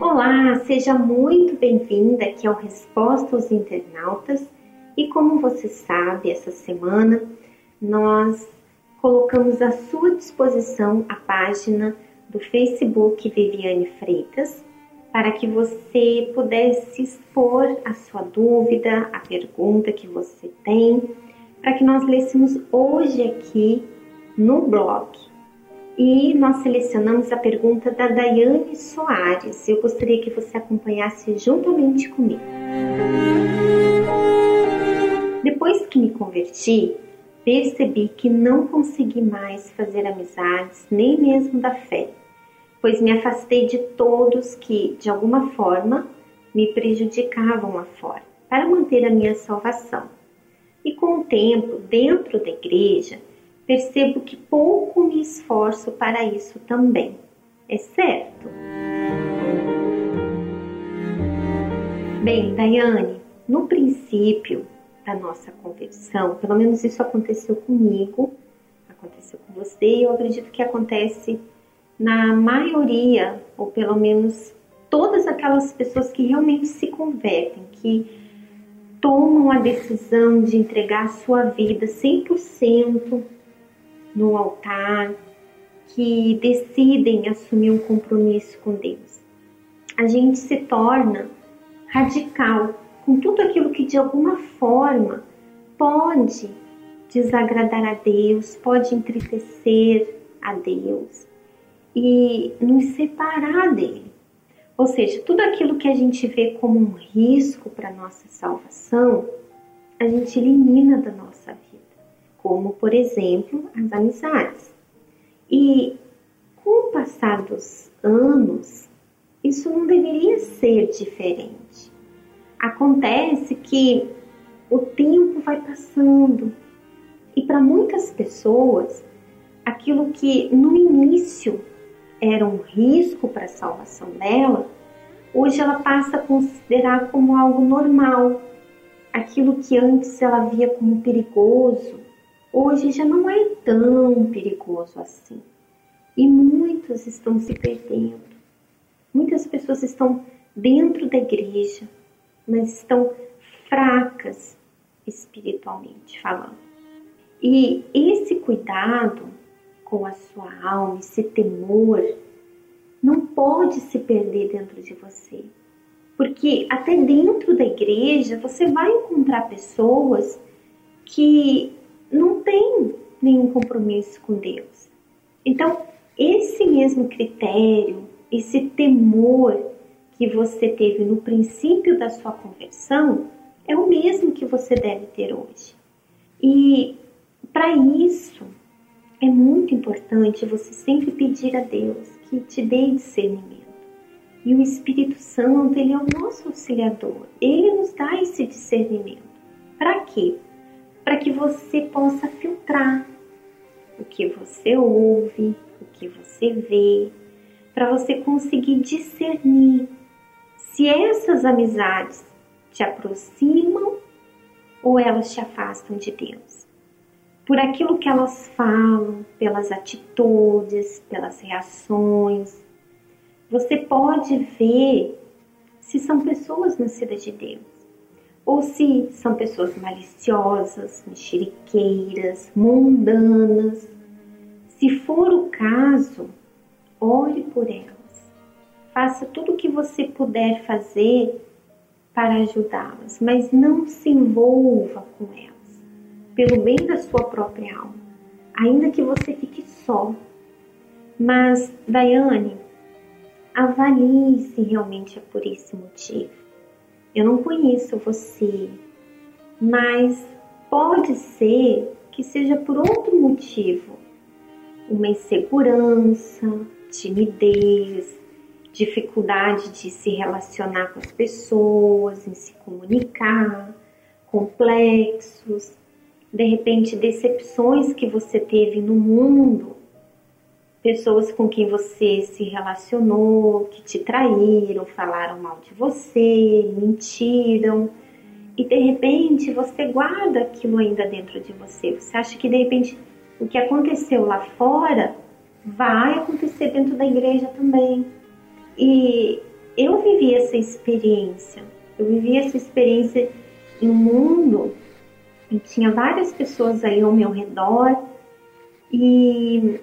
Olá, seja muito bem-vinda aqui ao Resposta aos Internautas. E como você sabe, essa semana nós colocamos à sua disposição a página do Facebook Viviane Freitas para que você pudesse expor a sua dúvida, a pergunta que você tem, para que nós lêssemos hoje aqui no blog. E nós selecionamos a pergunta da Daiane Soares. Eu gostaria que você acompanhasse juntamente comigo. Depois que me converti, percebi que não consegui mais fazer amizades, nem mesmo da fé, pois me afastei de todos que, de alguma forma, me prejudicavam lá fora, para manter a minha salvação. E com o tempo, dentro da igreja, percebo que pouco me esforço para isso também. É certo? Bem, Daiane, no princípio da nossa conversão, pelo menos isso aconteceu comigo, aconteceu com você e eu acredito que acontece na maioria, ou pelo menos todas aquelas pessoas que realmente se convertem, que tomam a decisão de entregar a sua vida 100% no altar, que decidem assumir um compromisso com Deus. A gente se torna radical com tudo aquilo que de alguma forma pode desagradar a Deus, pode entristecer a Deus e nos separar dele. Ou seja, tudo aquilo que a gente vê como um risco para nossa salvação, a gente elimina da nossa vida como, por exemplo, as amizades. E com o passar dos anos, isso não deveria ser diferente. Acontece que o tempo vai passando e para muitas pessoas, aquilo que no início era um risco para a salvação dela, hoje ela passa a considerar como algo normal. Aquilo que antes ela via como perigoso, hoje já não é tão perigoso assim. E muitos estão se perdendo. Muitas pessoas estão dentro da igreja, mas estão fracas espiritualmente falando. E esse cuidado com a sua alma, esse temor, não pode se perder dentro de você. Porque até dentro da igreja você vai encontrar pessoas que não tem nenhum compromisso com Deus. Então, esse mesmo critério, esse temor que você teve no princípio da sua conversão, é o mesmo que você deve ter hoje. E para isso, é muito importante você sempre pedir a Deus que te dê discernimento. E o Espírito Santo, ele é o nosso auxiliador. Ele nos dá esse discernimento. Para quê? Para que você possa filtrar o que você ouve, o que você vê, para você conseguir discernir se essas amizades te aproximam ou elas te afastam de Deus. Por aquilo que elas falam, pelas atitudes, pelas reações, você pode ver se são pessoas nascidas de Deus ou se são pessoas maliciosas, mexeriqueiras, mundanas. Se for o caso, ore por elas. Faça tudo o que você puder fazer para ajudá-las, mas não se envolva com elas, pelo bem da sua própria alma, ainda que você fique só. Mas, Daiane, avalie se realmente é por esse motivo eu não conheço você, mas pode ser que seja por outro motivo. Uma insegurança, timidez, dificuldade de se relacionar com as pessoas, em se comunicar, complexos, de repente decepções que você teve no mundo pessoas com quem você se relacionou, que te traíram, falaram mal de você, mentiram, e de repente você guarda aquilo ainda dentro de você. Você acha que de repente o que aconteceu lá fora vai acontecer dentro da igreja também. E eu vivi essa experiência. Eu vivi essa experiência em um mundo que tinha várias pessoas aí ao meu redor e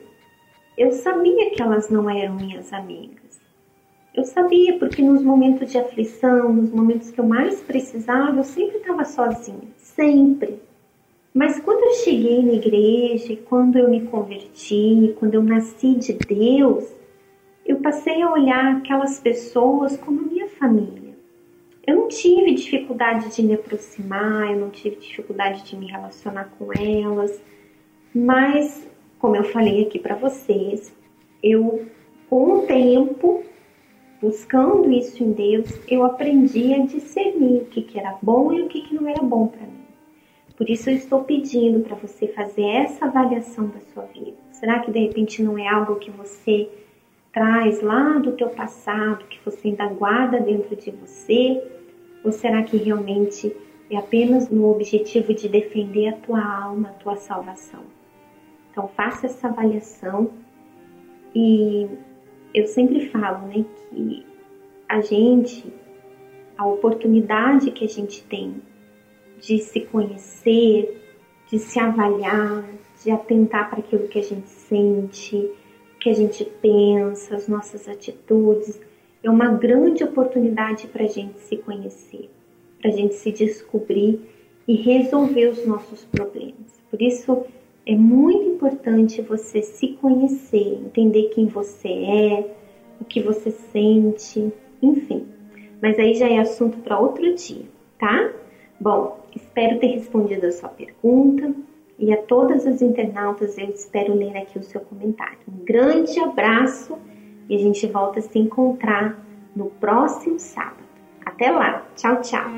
eu sabia que elas não eram minhas amigas. Eu sabia porque nos momentos de aflição, nos momentos que eu mais precisava, eu sempre estava sozinha, sempre. Mas quando eu cheguei na igreja, quando eu me converti, quando eu nasci de Deus, eu passei a olhar aquelas pessoas como minha família. Eu não tive dificuldade de me aproximar, eu não tive dificuldade de me relacionar com elas, mas, como eu falei aqui para vocês, eu, com o tempo, buscando isso em Deus, eu aprendi a discernir o que, que era bom e o que, que não era bom para mim. Por isso eu estou pedindo para você fazer essa avaliação da sua vida. Será que de repente não é algo que você traz lá do teu passado, que você ainda guarda dentro de você? Ou será que realmente é apenas no objetivo de defender a tua alma, a tua salvação? Então faça essa avaliação e eu sempre falo, né, que a gente, a oportunidade que a gente tem de se conhecer, de se avaliar, de atentar para aquilo que a gente sente, que a gente pensa, as nossas atitudes. É uma grande oportunidade para a gente se conhecer, para a gente se descobrir e resolver os nossos problemas. Por isso é muito importante você se conhecer, entender quem você é, o que você sente, enfim. Mas aí já é assunto para outro dia, tá? Bom, espero ter respondido a sua pergunta e a todas as internautas eu espero ler aqui o seu comentário. Um grande abraço e a gente volta a se encontrar no próximo sábado. Até lá, tchau, tchau!